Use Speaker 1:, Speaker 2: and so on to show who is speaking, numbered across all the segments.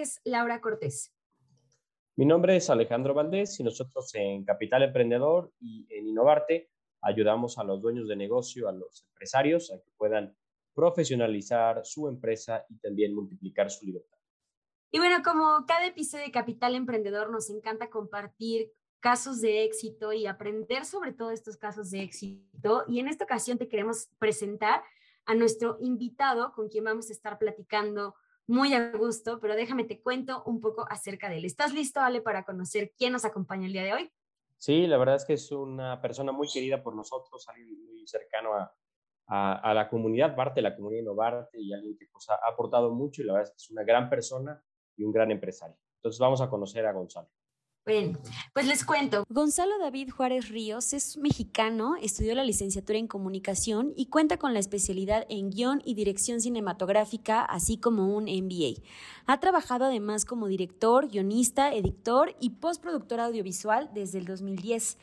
Speaker 1: es Laura Cortés.
Speaker 2: Mi nombre es Alejandro Valdés y nosotros en Capital Emprendedor y en Innovarte ayudamos a los dueños de negocio, a los empresarios, a que puedan profesionalizar su empresa y también multiplicar su libertad.
Speaker 1: Y bueno, como cada episodio de Capital Emprendedor nos encanta compartir casos de éxito y aprender sobre todo estos casos de éxito. Y en esta ocasión te queremos presentar a nuestro invitado con quien vamos a estar platicando muy a gusto, pero déjame te cuento un poco acerca de él. ¿Estás listo, Ale, para conocer quién nos acompaña el día de hoy?
Speaker 2: Sí, la verdad es que es una persona muy querida por nosotros, alguien muy cercano a, a, la comunidad, parte de la comunidad Innovarte y alguien que pues, ha aportado mucho y la verdad es que es una gran persona y un gran empresario. Entonces vamos a conocer a Gonzalo.
Speaker 1: Bueno, pues les cuento. Gonzalo David Juárez Ríos es mexicano, estudió la licenciatura en comunicación y cuenta con la especialidad en guion y dirección cinematográfica, así como un MBA. Ha trabajado además como director, guionista, editor y postproductor audiovisual desde el 2010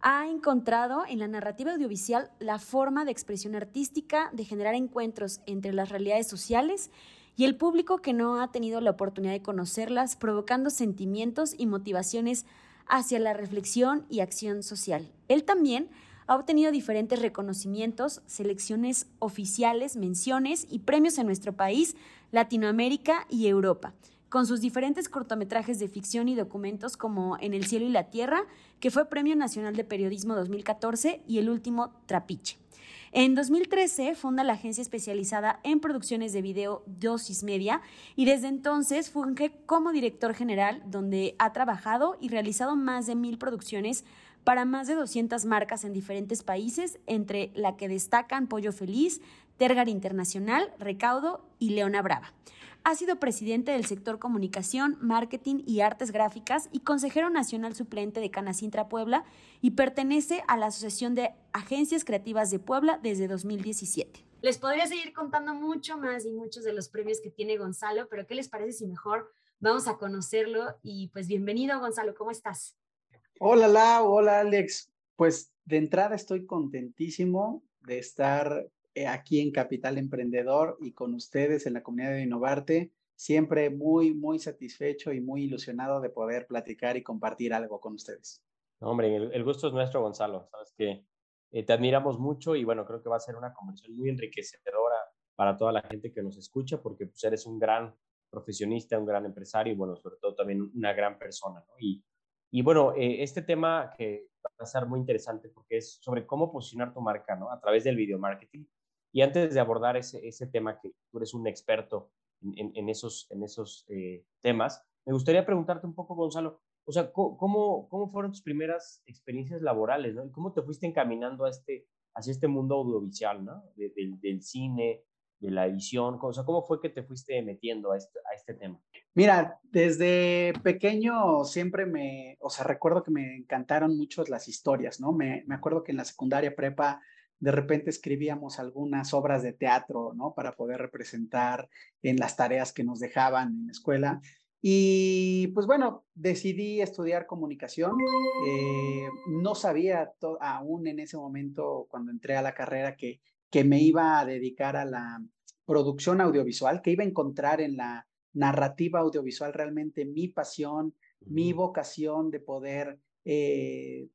Speaker 1: ha encontrado en la narrativa audiovisual la forma de expresión artística, de generar encuentros entre las realidades sociales y el público que no ha tenido la oportunidad de conocerlas, provocando sentimientos y motivaciones hacia la reflexión y acción social. Él también ha obtenido diferentes reconocimientos, selecciones oficiales, menciones y premios en nuestro país, Latinoamérica y Europa, con sus diferentes cortometrajes de ficción y documentos como En el cielo y la tierra, que fue Premio Nacional de Periodismo 2014 y el último Trapiche. En 2013 funda la agencia especializada en producciones de video Dosis Media y desde entonces funge como director general donde ha trabajado y realizado más de mil producciones para más de 200 marcas en diferentes países, entre la que destacan Pollo Feliz, Tergar Internacional, Recaudo y Leona Brava. Ha sido presidente del sector comunicación, marketing y artes gráficas y consejero nacional suplente de Canacintra Puebla y pertenece a la Asociación de Agencias Creativas de Puebla desde 2017. Les podría seguir contando mucho más y muchos de los premios que tiene Gonzalo, pero ¿qué les parece si mejor vamos a conocerlo? Y pues bienvenido Gonzalo, ¿cómo estás?
Speaker 3: Hola Lau, hola Alex. Pues de entrada estoy contentísimo de estar aquí en Capital Emprendedor y con ustedes en la comunidad de Innovarte. Siempre muy, muy satisfecho y muy ilusionado de poder platicar y compartir algo con ustedes.
Speaker 2: hombre, el, gusto es nuestro, Gonzalo. Sabes que eh, te admiramos mucho y bueno, creo que va a ser una conversación muy enriquecedora para toda la gente que nos escucha porque pues, eres un gran profesionista, un gran empresario y bueno, sobre todo también una gran persona. ¿no? Y, y bueno, eh, este tema que va a ser muy interesante porque es sobre cómo posicionar tu marca ¿no? a través del video marketing. Y antes de abordar ese, ese tema, que tú eres un experto en, en, esos, en esos eh, temas, me gustaría preguntarte un poco, Gonzalo, o sea, ¿cómo, cómo fueron tus primeras experiencias laborales, ¿no? ¿Y cómo te fuiste encaminando a este, hacia este mundo audiovisual, ¿no? del cine, de la edición, o sea, ¿cómo fue que te fuiste metiendo a este, a este tema?
Speaker 3: Mira, desde pequeño siempre me, o sea, recuerdo que me encantaron mucho las historias, ¿no? Me, me acuerdo que en la secundaria prepa de repente escribíamos algunas obras de teatro, ¿no? Para poder representar en las tareas que nos dejaban en la escuela. Y pues bueno, decidí estudiar comunicación. Eh, no sabía aún en ese momento, cuando entré a la carrera, que, que me iba a dedicar a la producción audiovisual, que iba a encontrar en la narrativa audiovisual realmente mi pasión, mi vocación de poder eh,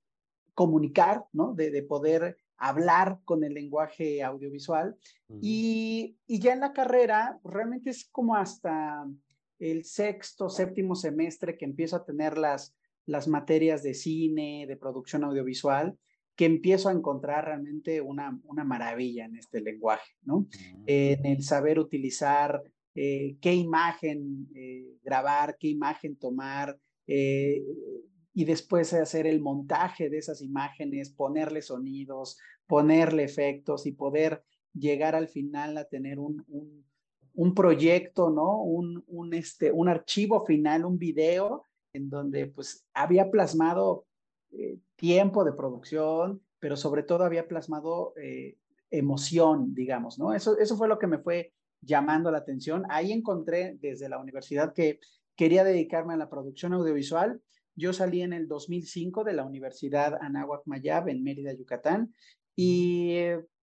Speaker 3: comunicar, ¿no? De, de poder hablar con el lenguaje audiovisual. y, ya en la carrera, realmente es como hasta el sexto, séptimo semestre que empiezo a tener las, las materias de cine, de producción audiovisual, que empiezo a encontrar realmente una, una maravilla en este lenguaje, ¿no? En el saber utilizar eh, qué imagen eh, grabar, qué imagen tomar, eh, y después hacer el montaje de esas imágenes, ponerle sonidos, ponerle efectos y poder llegar al final a tener un, un proyecto, ¿no? Un, un, este, un archivo final, un video en donde pues había plasmado eh, tiempo de producción, pero sobre todo había plasmado eh, emoción, digamos, ¿no? Eso, eso fue lo que me fue llamando la atención. Ahí encontré desde la universidad que quería dedicarme a la producción audiovisual. Yo salí en el 2005 de la Universidad Anáhuac Mayab en Mérida, Yucatán, y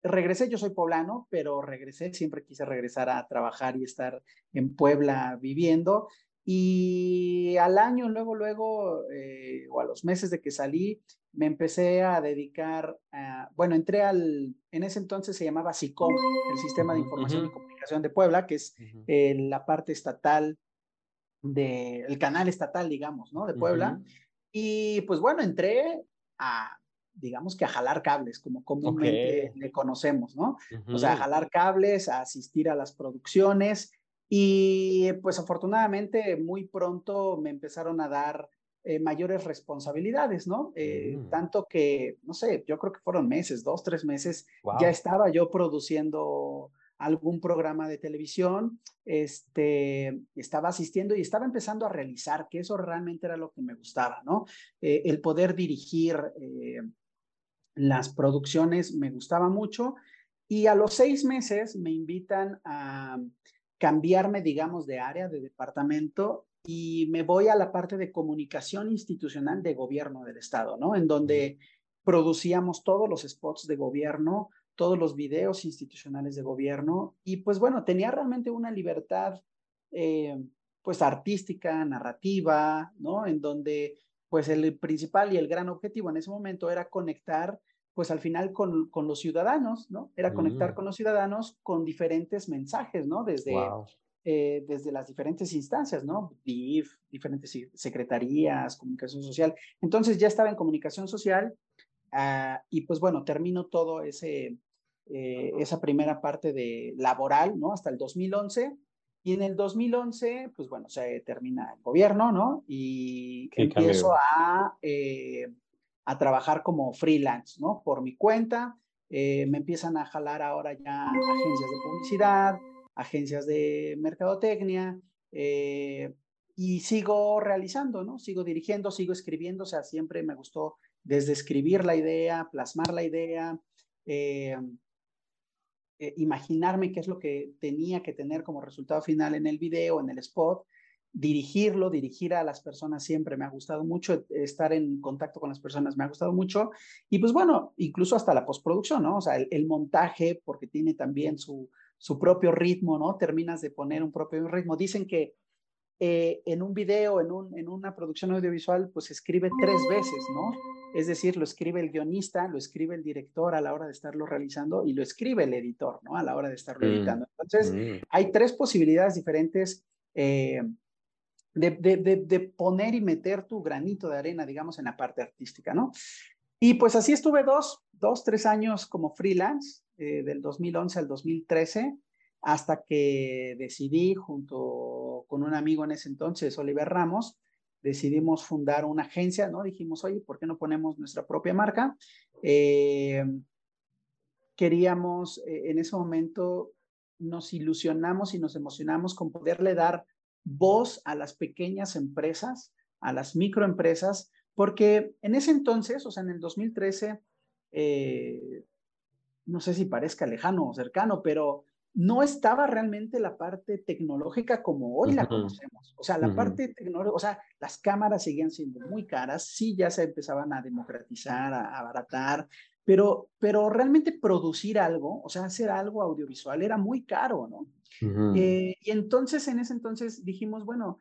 Speaker 3: regresé, yo soy poblano, pero regresé, siempre quise regresar a trabajar y estar en Puebla viviendo. Y al año, luego, luego, eh, o a los meses de que salí, me empecé a dedicar, a, bueno, entré al, en ese entonces se llamaba SICOM, el Sistema de Información y Comunicación de Puebla, que es eh, la parte estatal del el canal estatal, digamos, ¿no? De Puebla. Y pues bueno, entré a, digamos que a jalar cables, como comúnmente le conocemos, ¿no? O sea, a jalar cables, a asistir a las producciones. Y pues afortunadamente muy pronto me empezaron a dar eh, mayores responsabilidades, ¿no? Eh, mm. Tanto que, no sé, yo creo que fueron meses, dos, tres meses, ya estaba yo produciendo algún programa de televisión, este, estaba asistiendo y estaba empezando a realizar, que eso realmente era lo que me gustaba, ¿no? Eh, el poder dirigir las producciones me gustaba mucho y a los seis meses me invitan a cambiarme, digamos, de área, de departamento y me voy a la parte de comunicación institucional de gobierno del Estado, ¿no? En donde producíamos todos los spots de gobierno, todos los videos institucionales de gobierno y pues bueno, tenía realmente una libertad eh, pues artística, narrativa, ¿no? En donde pues el principal y el gran objetivo en ese momento era conectar pues al final con, con los ciudadanos, ¿no? Era conectar mm. con los ciudadanos con diferentes mensajes, ¿no? Desde, eh, desde las diferentes instancias, ¿no? DIF, diferentes secretarías, comunicación social. Entonces ya estaba en comunicación social ah, y pues bueno, termino todo ese, eh, esa primera parte de laboral, ¿no? Hasta el 2011. Y en el 2011, pues bueno, se termina el gobierno, ¿no? Y empiezo a, eh, a trabajar como freelance, ¿no? Por mi cuenta. me empiezan a jalar ahora ya agencias de publicidad, agencias de mercadotecnia, eh, y sigo realizando, ¿no? Sigo dirigiendo, sigo escribiendo, o sea, siempre me gustó desde escribir la idea, plasmar la idea, eh, eh, imaginarme qué es lo que tenía que tener como resultado final en el video, en el spot, dirigirlo, dirigir a las personas siempre me ha gustado mucho, estar en contacto con las personas me ha gustado mucho, y pues bueno, incluso hasta la postproducción, ¿no? O sea, el montaje, porque tiene también su, su propio ritmo, ¿no? Terminas de poner un propio ritmo. Dicen que eh, en un video, en, un, en una producción audiovisual, pues escribe tres veces, ¿no? Es decir, lo escribe el guionista, lo escribe el director a la hora de estarlo realizando y lo escribe el editor, ¿no? A la hora de estarlo mm, editando. Entonces, mm. hay tres posibilidades diferentes eh, de, de, de, poner y meter tu granito de arena, digamos, en la parte artística, ¿no? Y pues así estuve dos, dos, tres años como freelance, eh, del 2011 al 2013, hasta que decidí, junto con un amigo en ese entonces, Oliver Ramos, decidimos fundar una agencia, ¿no? Dijimos, oye, ¿por qué no ponemos nuestra propia marca? Eh, queríamos, eh, en ese momento, nos ilusionamos y nos emocionamos con poderle dar voz a las pequeñas empresas, a las microempresas, porque en ese entonces, o sea, en el 2013, eh, no sé si parezca lejano o cercano, pero no estaba realmente la parte tecnológica como hoy la conocemos. O sea, la parte tecnológica, o sea, las cámaras seguían siendo muy caras, sí ya se empezaban a democratizar, a, abaratar, pero, pero realmente producir algo, o sea, hacer algo audiovisual era muy caro, ¿no? Eh, y entonces, en ese entonces dijimos, bueno,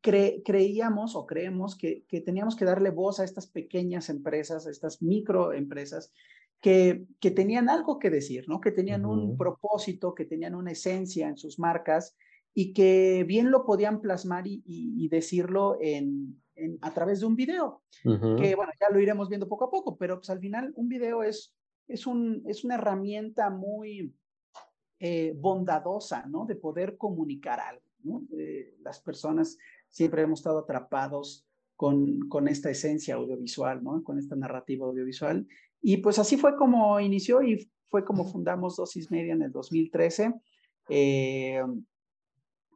Speaker 3: creíamos o creemos que, que, teníamos que darle voz a estas pequeñas empresas, a estas microempresas que, que tenían algo que decir, ¿no? Que tenían un propósito, que tenían una esencia en sus marcas y que bien lo podían plasmar y, decirlo en, a través de un video, que bueno, ya lo iremos viendo poco a poco, pero pues al final un video es, es, un, es una herramienta muy eh, bondadosa, ¿no? De poder comunicar algo, ¿no? Eh, las personas siempre hemos estado atrapados con, con esta esencia audiovisual, ¿no? Con esta narrativa audiovisual y pues así fue como inició y fue como fundamos Dosis Media en el 2013. Eh,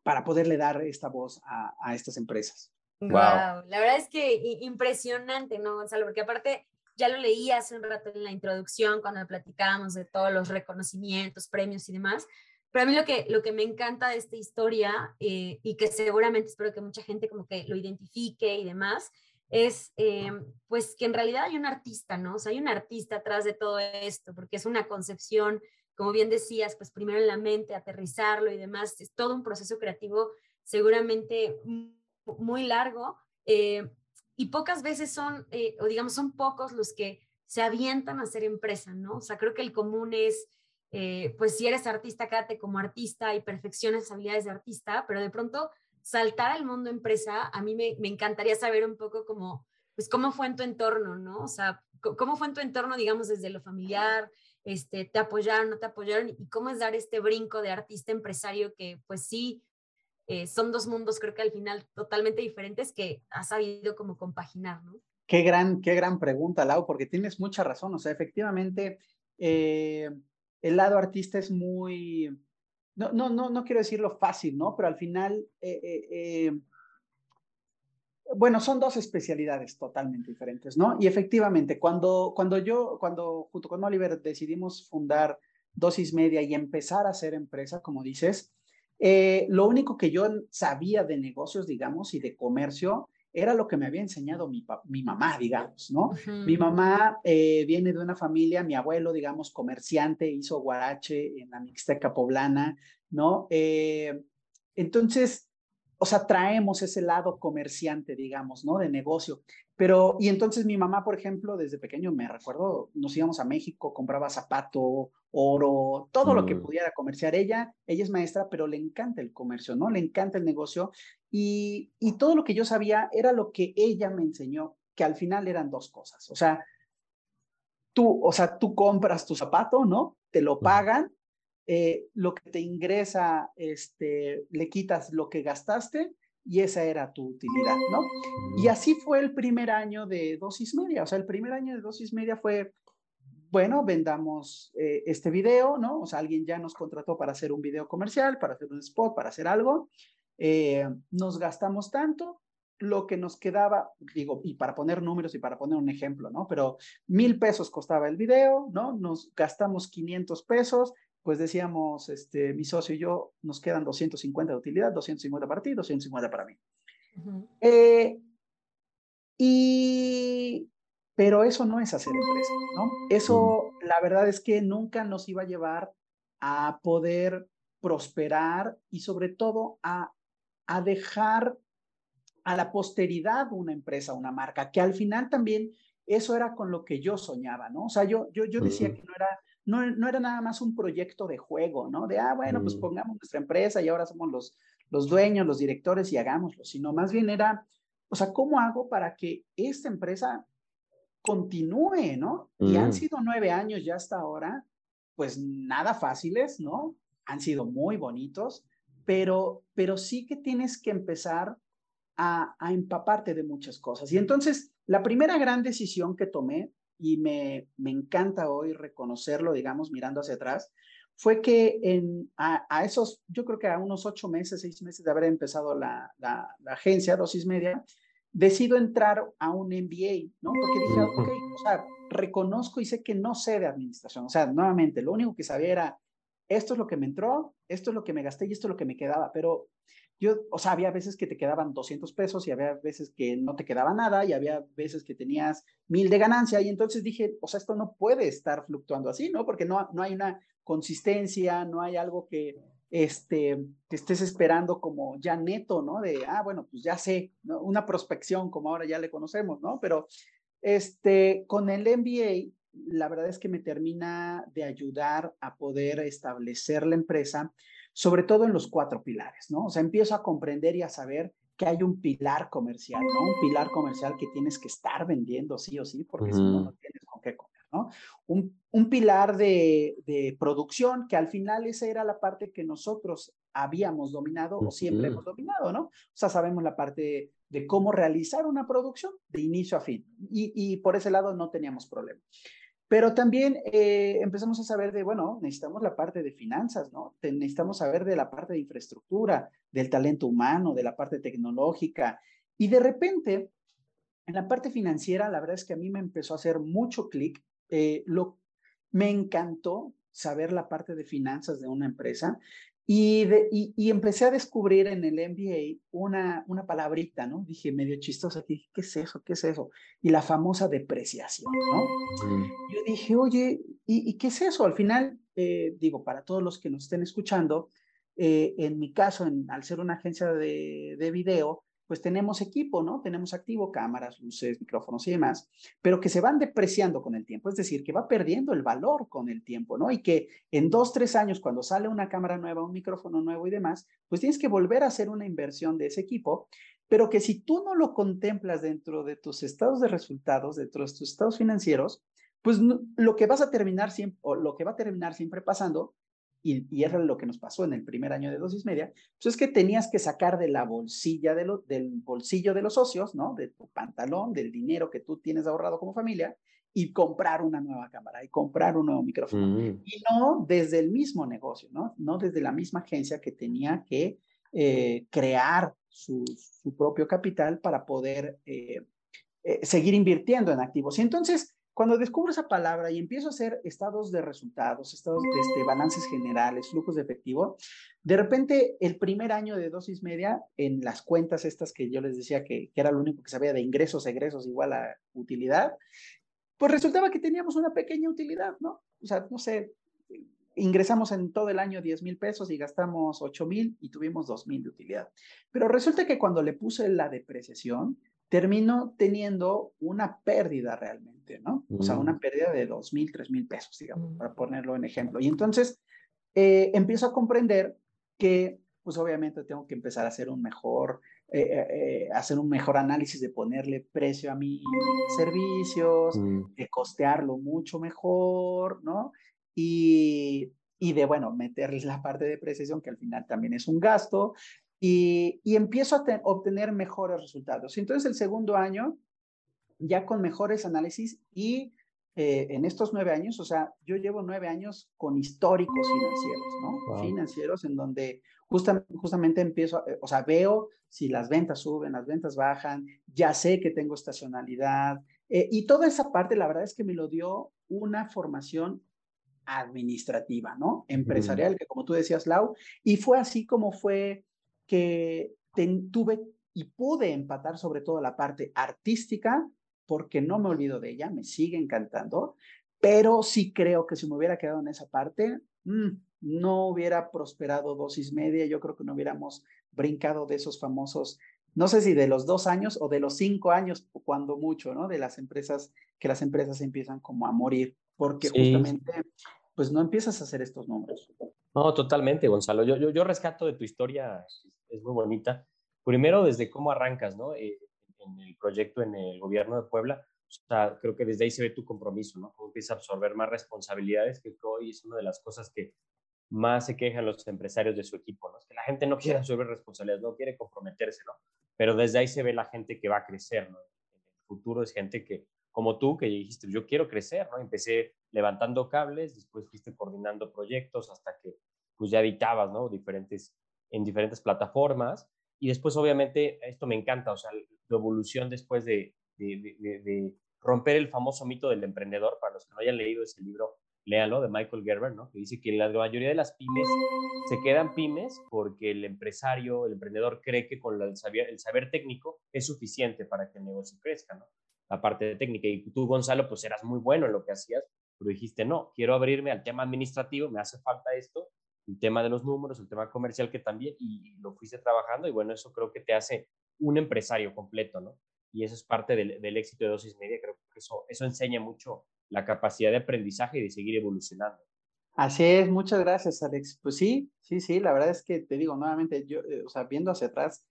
Speaker 3: para poderle dar esta voz a, a estas empresas.
Speaker 1: Wow. La verdad es que impresionante, ¿no, Gonzalo? Porque aparte, ya lo leí hace un rato en la introducción cuando platicábamos de todos los reconocimientos, premios y demás. Pero a mí lo que, lo que me encanta de esta historia eh, y que seguramente espero que mucha gente como que lo identifique y demás, es eh, pues que en realidad hay un artista, ¿no? O sea, hay un artista atrás de todo esto, porque es una concepción, como bien decías, pues primero en la mente, aterrizarlo y demás, es todo un proceso creativo seguramente muy largo eh, y pocas veces son, o digamos, son pocos los que se avientan a hacer empresa, ¿no? O sea, creo que el común es eh, pues si eres artista, quédate como artista y perfecciona esas habilidades de artista, pero de pronto saltar al mundo empresa, a mí me, encantaría saber un poco cómo, pues cómo fue en tu entorno, ¿no? O sea, cómo fue en tu entorno, digamos, desde lo familiar, este, te apoyaron, no te apoyaron, y cómo es dar este brinco de artista empresario que, pues sí, eh, son dos mundos, creo que al final totalmente diferentes que has sabido como compaginar, ¿no?
Speaker 3: Qué gran, qué gran pregunta, Lau, porque tienes mucha razón. O sea, efectivamente, eh, el lado artista es muy, no, no, no, quiero decirlo fácil, ¿no? Pero al final, eh, eh, eh, bueno, son dos especialidades totalmente diferentes, ¿no? Y efectivamente, cuando, cuando yo, cuando junto con Oliver decidimos fundar Dosis Media y empezar a hacer empresa, como dices, lo único que yo sabía de negocios, digamos, y de comercio era lo que me había enseñado mi, mi mamá, digamos, ¿no? Mi mamá eh, viene de una familia, mi abuelo, digamos, comerciante, hizo guarache en la Mixteca poblana, ¿no? Eh, entonces, o sea, traemos ese lado comerciante, digamos, ¿no? De negocio. Pero, y entonces mi mamá, por ejemplo, desde pequeño, me recuerdo, nos íbamos a México, compraba zapato, oro, todo lo que mm. pudiera comerciar. Ella, ella es maestra, pero le encanta el comercio, ¿no? Le encanta el negocio. Y, y todo lo que yo sabía era lo que ella me enseñó, que al final eran dos cosas. O sea, tú, o sea, tú compras tu zapato, ¿no? Te lo pagan eh, lo que te ingresa, este, le quitas lo que gastaste y esa era tu utilidad, ¿no? Y así fue el primer año de dosis media, o sea, el primer año de dosis media fue, bueno, vendamos eh, este video, ¿no? O sea, alguien ya nos contrató para hacer un video comercial, para hacer un spot, para hacer algo, eh, nos gastamos tanto, lo que nos quedaba, digo, y para poner números y para poner un ejemplo, ¿no? Pero mil pesos costaba el video, ¿no? Nos gastamos 500 pesos, pues decíamos, este, mi socio y yo, nos quedan 250 de utilidad, 250 para ti, 250 para mí. Eh, y, pero eso no es hacer empresa, ¿no? Eso, la verdad es que nunca nos iba a llevar a poder prosperar y sobre todo a, a dejar a la posteridad una empresa, una marca, que al final también eso era con lo que yo soñaba, ¿no? O sea, yo, yo, yo decía que no era no, no, era nada más un proyecto de juego, ¿no? De, ah, bueno, pues mm. pongamos nuestra empresa y ahora somos los, los dueños, los directores y hagámoslo, sino más bien era, o sea, ¿cómo hago para que esta empresa continúe, ¿no? Y han mm. sido nueve años ya hasta ahora, pues nada fáciles, ¿no? Han sido muy bonitos, pero, pero sí que tienes que empezar a, a empaparte de muchas cosas. Y entonces, la primera gran decisión que tomé y me, me encanta hoy reconocerlo, digamos, mirando hacia atrás, fue que en, a, esos, yo creo que a unos ocho meses, seis meses de haber empezado la, la, agencia Dosis Media, decido entrar a un MBA, ¿no? Porque dije, ok, o sea, reconozco y sé que no sé de administración. O sea, nuevamente, lo único que sabía era, esto es lo que me entró, esto es lo que me gasté y esto es lo que me quedaba, pero yo, o sea, había veces que te quedaban 200 pesos y había veces que no te quedaba nada y había veces que tenías mil de ganancia y entonces dije, o sea, esto no puede estar fluctuando así, ¿no? Porque no, no hay una consistencia, no hay algo que, este, que estés esperando como ya neto, ¿no? De, ah, bueno, pues ya sé, una prospección como ahora ya le conocemos, ¿no? Pero este, con el MBA, la verdad es que me termina de ayudar a poder establecer la empresa sobre todo en los cuatro pilares, ¿no? O sea, empiezo a comprender y a saber que hay un pilar comercial, ¿no? Un pilar comercial que tienes que estar vendiendo sí o sí, porque si no, no tienes con qué comer, ¿no? Un, un pilar de, de, producción, que al final esa era la parte que nosotros habíamos dominado o siempre hemos dominado, ¿no? O sea, sabemos la parte de cómo realizar una producción de inicio a fin. Y, y por ese lado no teníamos problema. Pero también eh, empezamos a saber de, bueno, necesitamos la parte de finanzas, ¿no? necesitamos saber de la parte de infraestructura, del talento humano, de la parte tecnológica. Y de repente, en la parte financiera, la verdad es que a mí me empezó a hacer mucho clic. Eh, me encantó saber la parte de finanzas de una empresa y, y, empecé a descubrir en el MBA una, una palabrita, ¿no? Dije, medio chistosa, dije, ¿qué es eso? ¿Qué es eso? Y la famosa depreciación, ¿no? Yo dije, oye, ¿y, qué es eso? Al final, eh, digo, para todos los que nos estén escuchando, eh, en mi caso, en, al ser una agencia de, de video, pues tenemos equipo, ¿no? Tenemos activo cámaras, luces, micrófonos y demás, pero que se van depreciando con el tiempo, es decir, que va perdiendo el valor con el tiempo, ¿no? Y que en dos, tres años, cuando sale una cámara nueva, un micrófono nuevo y demás, pues tienes que volver a hacer una inversión de ese equipo, pero que si tú no lo contemplas dentro de tus estados de resultados, dentro de tus estados financieros, pues lo que vas a terminar siempre, lo que va a terminar siempre pasando y, y, era lo que nos pasó en el primer año de dosis media, pues es que tenías que sacar de la bolsilla de lo, del bolsillo de los socios, ¿no? De tu pantalón, del dinero que tú tienes ahorrado como familia y comprar una nueva cámara y comprar un nuevo micrófono. Mm. Y no desde el mismo negocio, ¿no? No desde la misma agencia que tenía que eh, crear su, su, propio capital para poder eh, eh, seguir invirtiendo en activos. Y entonces, cuando descubro esa palabra y empiezo a hacer estados de resultados, estados de este, balances generales, flujos de efectivo, de repente el primer año de dosis media, en las cuentas estas que yo les decía que, que era lo único que sabía de ingresos, egresos igual a utilidad, pues resultaba que teníamos una pequeña utilidad, ¿no? O sea, no sé, ingresamos en todo el año 10 mil pesos y gastamos 8 mil y tuvimos 2 mil de utilidad. Pero resulta que cuando le puse la depreciación, termino teniendo una pérdida realmente, ¿no? O sea, una mm. pérdida de dos mil, tres mil pesos, digamos, mm. para ponerlo en ejemplo. Y entonces eh, empiezo a comprender que, pues obviamente tengo que empezar a hacer un mejor, eh, eh, hacer un mejor análisis de ponerle precio a mis servicios, mm. de costearlo mucho mejor, ¿no? Y, y de, bueno, meterles la parte de precisión, que al final también es un gasto, y, empiezo a obtener mejores resultados. Entonces, el segundo año, ya con mejores análisis y eh, en estos nueve años, o sea, yo llevo nueve años con históricos financieros, ¿no? Financieros en donde justamente empiezo, eh, o sea, veo si las ventas suben, las ventas bajan, ya sé que tengo estacionalidad eh, y toda esa parte, la verdad es que me lo dio una formación administrativa, ¿no? Empresarial, que como tú decías, Lau, y fue así como fue que tuve y pude empatar sobre todo la parte artística, porque no me olvido de ella, me sigue encantando, pero sí creo que si me hubiera quedado en esa parte, mm, no hubiera prosperado dosis media, yo creo que no hubiéramos brincado de esos famosos, no sé si de los dos años o de los cinco años, cuando mucho, ¿no? De las empresas, que las empresas empiezan como a morir, porque justamente, pues no empiezas a hacer estos números.
Speaker 2: No, totalmente, Gonzalo. Yo, yo, yo rescato de tu historia, es muy bonita. Primero, desde cómo arrancas, ¿no? Eh, en el proyecto en el gobierno de Puebla. O sea, creo que desde ahí se ve tu compromiso, ¿no? Cómo empiezas a absorber más responsabilidades, que hoy es una de las cosas que más se quejan los empresarios de su equipo, ¿no? Es que la gente no quiere absorber responsabilidades, no quiere comprometerse, ¿no? Pero desde ahí se ve la gente que va a crecer, ¿no? En el futuro es gente que, como tú, que dijiste, yo quiero crecer, ¿no? Empecé levantando cables, después fuiste coordinando proyectos hasta que pues ya editabas, ¿no? Diferentes, en diferentes plataformas. Y después, obviamente, esto me encanta, o sea, tu evolución después de, de, de, romper el famoso mito del emprendedor. Para los que no hayan leído ese libro, léanlo, de Michael Gerber, ¿no? Que dice que la mayoría de las pymes se quedan pymes porque el empresario, el emprendedor cree que con el saber, el saber técnico es suficiente para que el negocio crezca, ¿no? La parte técnica. Y tú, Gonzalo, pues eras muy bueno en lo que hacías, pero dijiste, no, quiero abrirme al tema administrativo, me hace falta esto, el tema de los números, el tema comercial que también, y, lo fuiste trabajando, y bueno, eso creo que te hace un empresario completo, ¿no? Y eso es parte del, del éxito de dosis media, creo que eso, eso enseña mucho la capacidad de aprendizaje y de seguir evolucionando.
Speaker 3: Así es, muchas gracias, Alex. Pues sí, sí, sí, la verdad es que te digo nuevamente, yo, eh, o sea, viendo hacia atrás,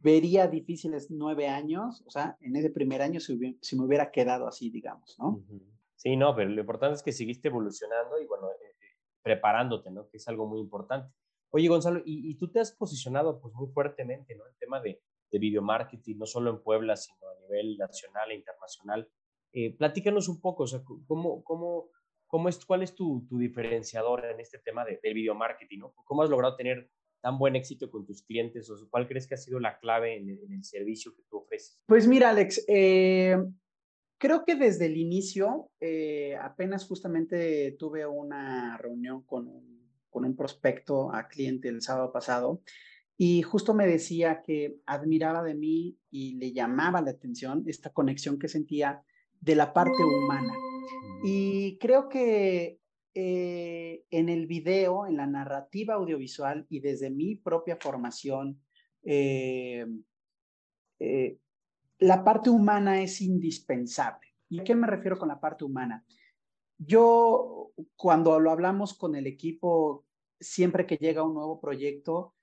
Speaker 3: vería difíciles nueve años, o sea, en ese primer año si, si me hubiera quedado así, digamos, ¿no?
Speaker 2: Sí, no, pero lo importante es que seguiste evolucionando y bueno, eh, preparándote, ¿no? Que es algo muy importante. Oye, Gonzalo, y, tú te has posicionado pues muy fuertemente, ¿no? El tema de, de video marketing, no solo en Puebla, sino a nivel nacional e internacional. Eh, platícanos un poco, o sea, ¿cómo, cómo, cómo es, ¿cuál es tu, tu diferenciador en este tema de, del video marketing? ¿no? ¿Cómo has logrado tener tan buen éxito con tus clientes? ¿O cuál crees que ha sido la clave en el, servicio que tú ofreces?
Speaker 3: Pues mira, Alex, eh, creo que desde el inicio, eh, apenas justamente tuve una reunión con un, con un prospecto a cliente el sábado pasado y justo me decía que admiraba de mí y le llamaba la atención esta conexión que sentía de la parte humana. Mm. Y creo que eh, en el video, en la narrativa audiovisual y desde mi propia formación, eh, eh, la parte humana es indispensable. ¿Y a qué me refiero con la parte humana? Yo, cuando lo hablamos con el equipo, siempre que llega un nuevo proyecto,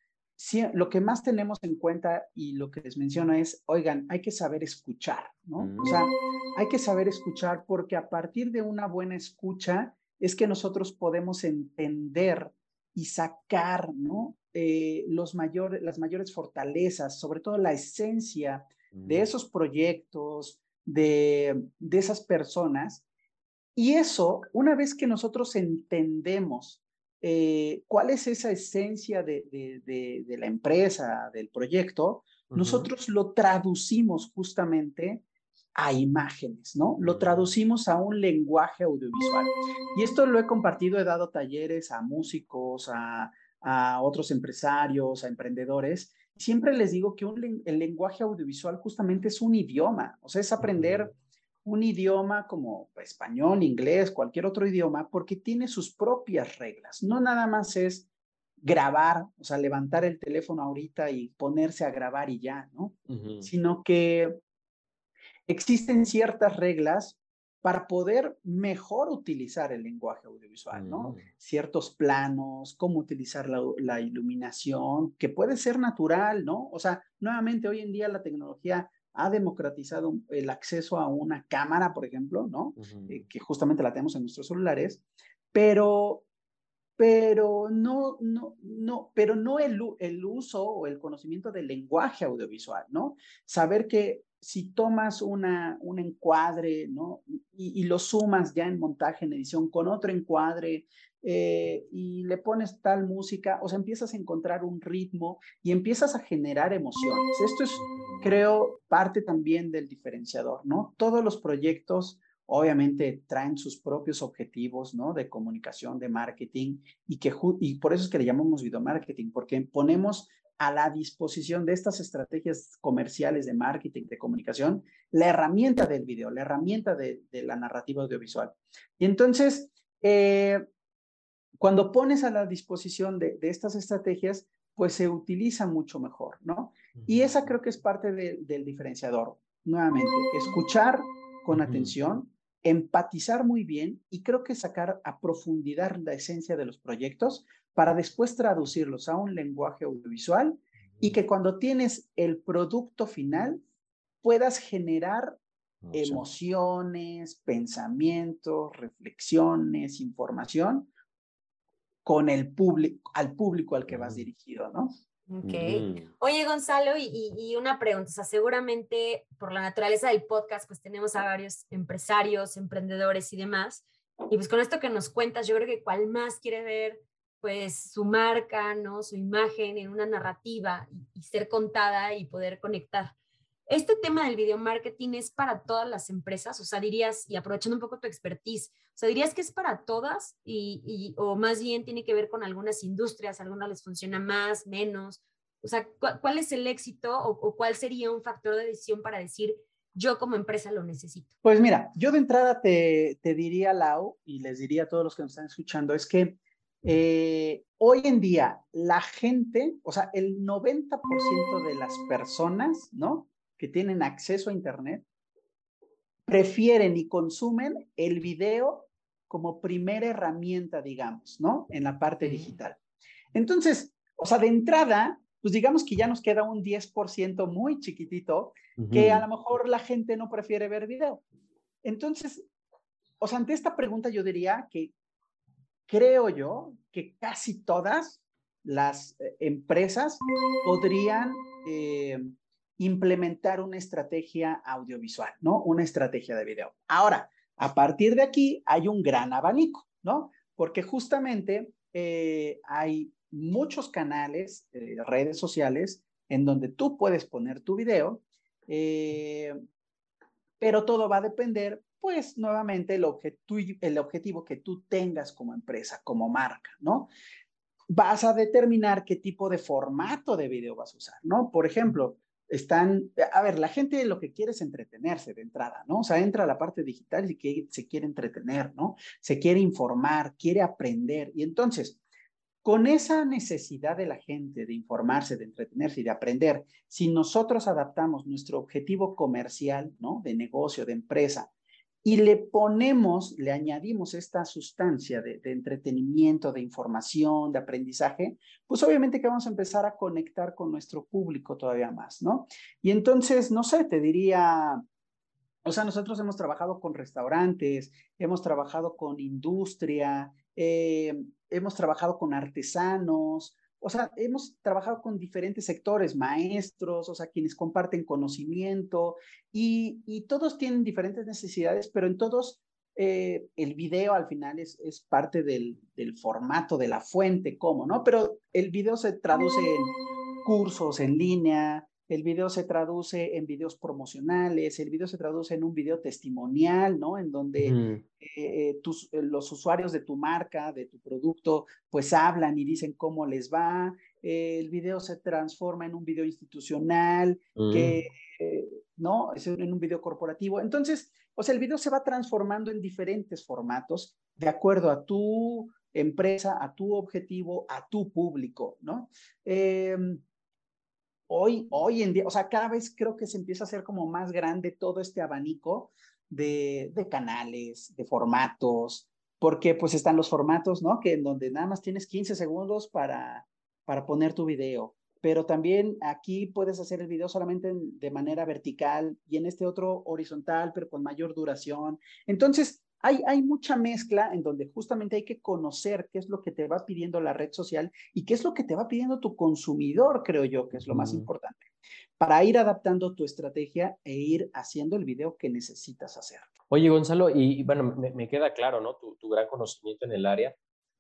Speaker 3: lo que más tenemos en cuenta y lo que les menciono es, oigan, hay que saber escuchar, ¿no? O sea, mm. hay que saber escuchar porque a partir de una buena escucha, es que nosotros podemos entender y sacar, ¿no? Eh, los mayores, las mayores fortalezas, sobre todo la esencia de esos proyectos, de, de esas personas. Y eso, una vez que nosotros entendemos eh, cuál es esa esencia de, de, de, la empresa, del proyecto, nosotros lo traducimos justamente a imágenes, ¿no? Lo traducimos a un lenguaje audiovisual. Y esto lo he compartido, he dado talleres a músicos, a, a otros empresarios, a emprendedores. Siempre les digo que el lenguaje audiovisual justamente es un idioma, o sea, es aprender un idioma como español, inglés, cualquier otro idioma, porque tiene sus propias reglas. No nada más es grabar, o sea, levantar el teléfono ahorita y ponerse a grabar y ya, ¿no? Sino que existen ciertas reglas para poder mejor utilizar el lenguaje audiovisual, ¿no? Mm. Ciertos planos, cómo utilizar la, iluminación, que puede ser natural, ¿no? O sea, nuevamente hoy en día la tecnología ha democratizado el acceso a una cámara, por ejemplo, ¿no? Eh, que justamente la tenemos en nuestros celulares, pero, pero no, no, no, pero no el, el uso o el conocimiento del lenguaje audiovisual, ¿no? Saber que si tomas una, un encuadre, ¿no? Y, lo sumas ya en montaje, en edición, con otro encuadre, eh, y le pones tal música, o sea, empiezas a encontrar un ritmo y empiezas a generar emociones. Esto es, creo, parte también del diferenciador, ¿no? Todos los proyectos obviamente traen sus propios objetivos, ¿no? De comunicación, de marketing, y, que, y por eso es que le llamamos video marketing, porque ponemos a la disposición de estas estrategias comerciales de marketing, de comunicación, la herramienta del video, la herramienta de, la narrativa audiovisual. Y entonces, eh, cuando pones a la disposición de, estas estrategias, pues se utiliza mucho mejor, ¿no? Y esa creo que es parte del diferenciador. Nuevamente, escuchar con atención, empatizar muy bien y creo que sacar a profundidad la esencia de los proyectos para después traducirlos a un lenguaje audiovisual y que cuando tienes el producto final puedas generar emociones, pensamientos, reflexiones, información con el público, al público al que vas dirigido, ¿no?
Speaker 1: Ok. Oye, Gonzalo, y, y, una pregunta, o sea, seguramente por la naturaleza del podcast, pues tenemos a varios empresarios, emprendedores y demás, y pues con esto que nos cuentas, yo creo que cuál más quiere ver pues su marca, ¿no? Su imagen en una narrativa y, ser contada y poder conectar. Este tema del video marketing es para todas las empresas, o sea, dirías, y aprovechando un poco tu expertise, o sea, dirías que es para todas y, o más bien tiene que ver con algunas industrias, algunas les funciona más, menos, o sea, ¿cuál, es el éxito o, o, cuál sería un factor de decisión para decir, yo como empresa lo necesito?
Speaker 3: Pues mira, yo de entrada te, te diría, Lau, y les diría a todos los que nos están escuchando, es que eh, hoy en día, la gente, o sea, el 90% de las personas, ¿no? Que tienen acceso a Internet, prefieren y consumen el video como primera herramienta, digamos, ¿no? En la parte digital. Entonces, o sea, de entrada, pues digamos que ya nos queda un 10% muy chiquitito que a lo mejor la gente no prefiere ver video. Entonces, o sea, ante esta pregunta yo diría que creo yo que casi todas las eh, empresas podrían eh, implementar una estrategia audiovisual, ¿no? Una estrategia de video. Ahora, a partir de aquí hay un gran abanico, ¿no? Porque justamente eh, hay muchos canales, redes sociales, en donde tú puedes poner tu video, pero todo va a depender, pues, nuevamente, el, el objetivo que tú tengas como empresa, como marca, ¿no? Vas a determinar qué tipo de formato de video vas a usar, ¿no? Por ejemplo, están, a ver, la gente lo que quiere es entretenerse de entrada, ¿no? O sea, entra a la parte digital y que se quiere entretener, ¿no? Se quiere informar, quiere aprender. Y entonces, con esa necesidad de la gente de informarse, de entretenerse y de aprender, si nosotros adaptamos nuestro objetivo comercial, ¿no? De negocio, de empresa, y le ponemos, le añadimos esta sustancia de, entretenimiento, de información, de aprendizaje, pues obviamente que vamos a empezar a conectar con nuestro público todavía más, ¿no? Y entonces, no sé, te diría, o sea, nosotros hemos trabajado con restaurantes, hemos trabajado con industria, eh, hemos trabajado con artesanos, o sea, hemos trabajado con diferentes sectores, maestros, o sea, quienes comparten conocimiento y, todos tienen diferentes necesidades, pero en todos eh, el video al final es, es parte del, del, formato, de la fuente, ¿cómo? ¿no? Pero el video se traduce en cursos en línea, el video se traduce en videos promocionales, el video se traduce en un video testimonial, ¿no? En donde eh, eh, tus, eh, los usuarios de tu marca, de tu producto, pues hablan y dicen cómo les va. el video se transforma en un video institucional, que, mm. ¿no? Es en un video corporativo. Entonces, o sea, el video se va transformando en diferentes formatos de acuerdo a tu empresa, a tu objetivo, a tu público, ¿no? Hoy, hoy en día, o sea, cada vez creo que se empieza a hacer como más grande todo este abanico de, de canales, de formatos, porque pues están los formatos, ¿no? Que en donde nada más tienes 15 segundos para, para poner tu video, pero también aquí puedes hacer el video solamente de manera vertical y en este otro horizontal, pero con mayor duración. Entonces, hay, mucha mezcla en donde justamente hay que conocer qué es lo que te va pidiendo la red social y qué es lo que te va pidiendo tu consumidor, creo yo, que es lo más importante, para ir adaptando tu estrategia e ir haciendo el video que necesitas hacer.
Speaker 2: Oye, Gonzalo, y, bueno, me, queda claro, ¿no? Tu, gran conocimiento en el área.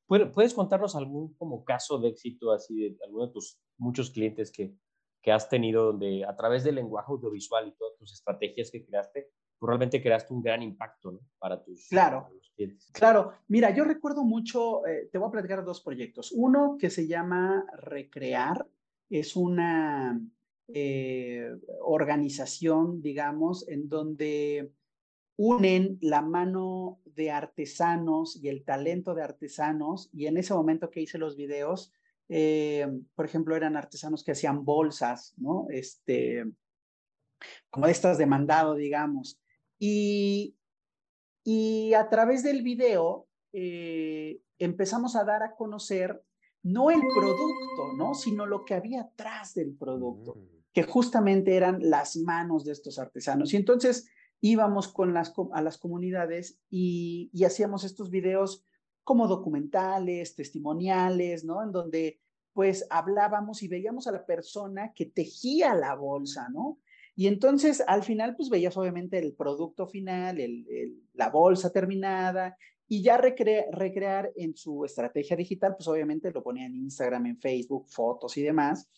Speaker 2: ¿Puedes contarnos algún como caso de éxito así de alguno de tus muchos clientes que, que has tenido donde a través del lenguaje audiovisual y todas tus estrategias que creaste, realmente creaste un gran impacto para tus
Speaker 3: claro, clientes. Claro, mira, yo recuerdo mucho, eh, te voy a platicar dos proyectos. Uno que se llama Recrear, es una eh, organización, digamos, en donde unen la mano de artesanos y el talento de artesanos, y en ese momento que hice los videos, eh, por ejemplo, eran artesanos que hacían bolsas, ¿no? Este, como estas de mandado, digamos. Y, y a través del video eh, empezamos a dar a conocer no el producto, ¿no? Sino lo que había atrás del producto, mm. que justamente eran las manos de estos artesanos. Y entonces íbamos con las, a las comunidades y, y hacíamos estos videos como documentales, testimoniales, ¿no? En donde pues hablábamos y veíamos a la persona que tejía la bolsa, ¿no? Y entonces al final pues veías obviamente el producto final, la bolsa terminada y ya recrear en su estrategia digital, pues obviamente lo ponía en Instagram, en Facebook, fotos y demás.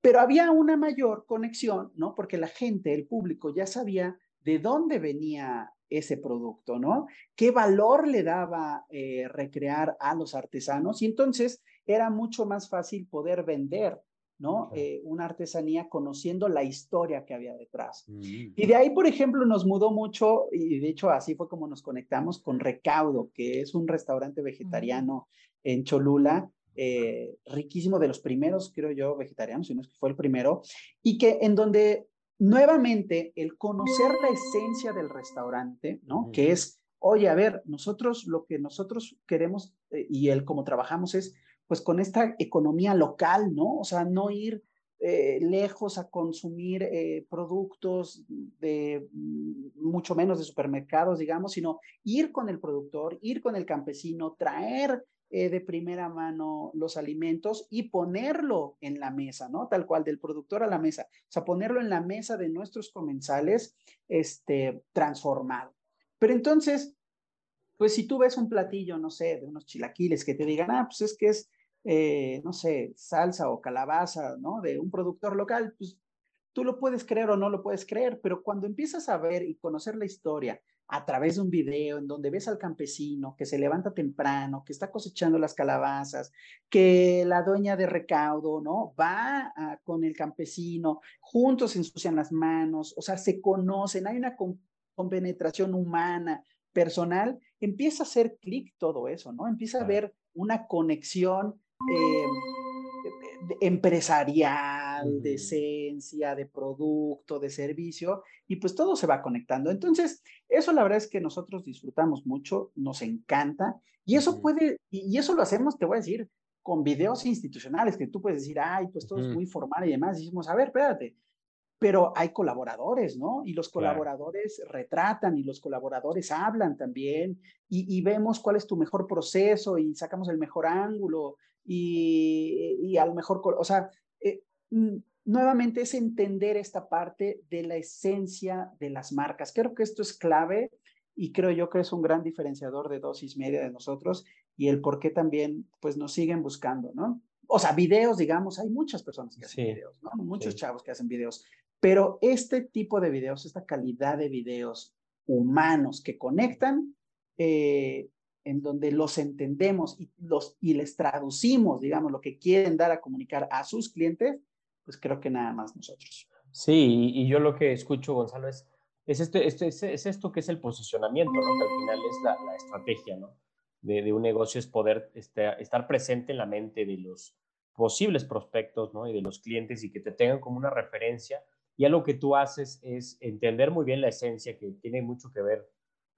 Speaker 3: Pero había una mayor conexión, ¿no? Porque la gente, el público ya sabía de dónde venía ese producto, ¿no? ¿Qué valor le daba eh, recrear a los artesanos? Y entonces era mucho más fácil poder vender ¿no? Eh, una artesanía conociendo la historia que había detrás. Mm. Y de ahí, por ejemplo, nos mudó mucho, y de hecho así fue como nos conectamos con Recaudo, que es un restaurante vegetariano en Cholula, eh, riquísimo, de los primeros, creo yo, vegetarianos, si no es que fue el primero, y que en donde nuevamente el conocer la esencia del restaurante, ¿no? Que es, oye, a ver, nosotros lo que nosotros queremos eh, y él como trabajamos es pues con esta economía local, ¿no? O sea, no ir eh, lejos a consumir eh, productos de mm, mucho menos de supermercados, digamos, sino ir con el productor, ir con el campesino, traer eh, de primera mano los alimentos y ponerlo en la mesa, ¿no? Tal cual, del productor a la mesa. O sea, ponerlo en la mesa de nuestros comensales, este, transformado. Pero entonces, pues si tú ves un platillo, no sé, de unos chilaquiles que te digan, ah, pues es que es, eh, no sé, salsa o calabaza, ¿no? De un productor local, pues tú lo puedes creer o no lo puedes creer, pero cuando empiezas a ver y conocer la historia a través de un video en donde ves al campesino que se levanta temprano, que está cosechando las calabazas, que la dueña de recaudo, ¿no? Va con el campesino, juntos se ensucian las manos, o sea, se conocen, hay una compenetración humana, personal, empieza a hacer clic todo eso, ¿no? Empieza a haber una conexión eh, empresarial, de esencia, de producto, de servicio, y pues todo se va conectando. Entonces, eso la verdad es que nosotros disfrutamos mucho, nos encanta, y eso puede, y, eso lo hacemos, te voy a decir, con videos institucionales, que tú puedes decir, ay, pues todo es muy formal y demás, y decimos, a ver, espérate, pero hay colaboradores, ¿no? Y los colaboradores retratan y los colaboradores hablan también y, vemos cuál es tu mejor proceso y sacamos el mejor ángulo y, y a lo mejor, o sea, eh, nuevamente es entender esta parte de la esencia de las marcas. Creo que esto es clave y creo yo que es un gran diferenciador de dosis media de nosotros y el por qué también pues nos siguen buscando, ¿no? O sea, videos, digamos, hay muchas personas que hacen videos, ¿no? Muchos chavos que hacen videos, pero este tipo de videos, esta calidad de videos humanos que conectan, eh, en donde los entendemos y, los, y les traducimos, digamos, lo que quieren dar a comunicar a sus clientes, pues creo que nada más nosotros.
Speaker 2: Sí, y yo lo que escucho, Gonzalo, es, es, este, este, es, esto que es el posicionamiento, ¿no? que al final es la, la estrategia ¿no? de, de, un negocio, es poder este, estar presente en la mente de los posibles prospectos ¿no? y de los clientes y que te tengan como una referencia. Y algo que tú haces es entender muy bien la esencia, que tiene mucho que ver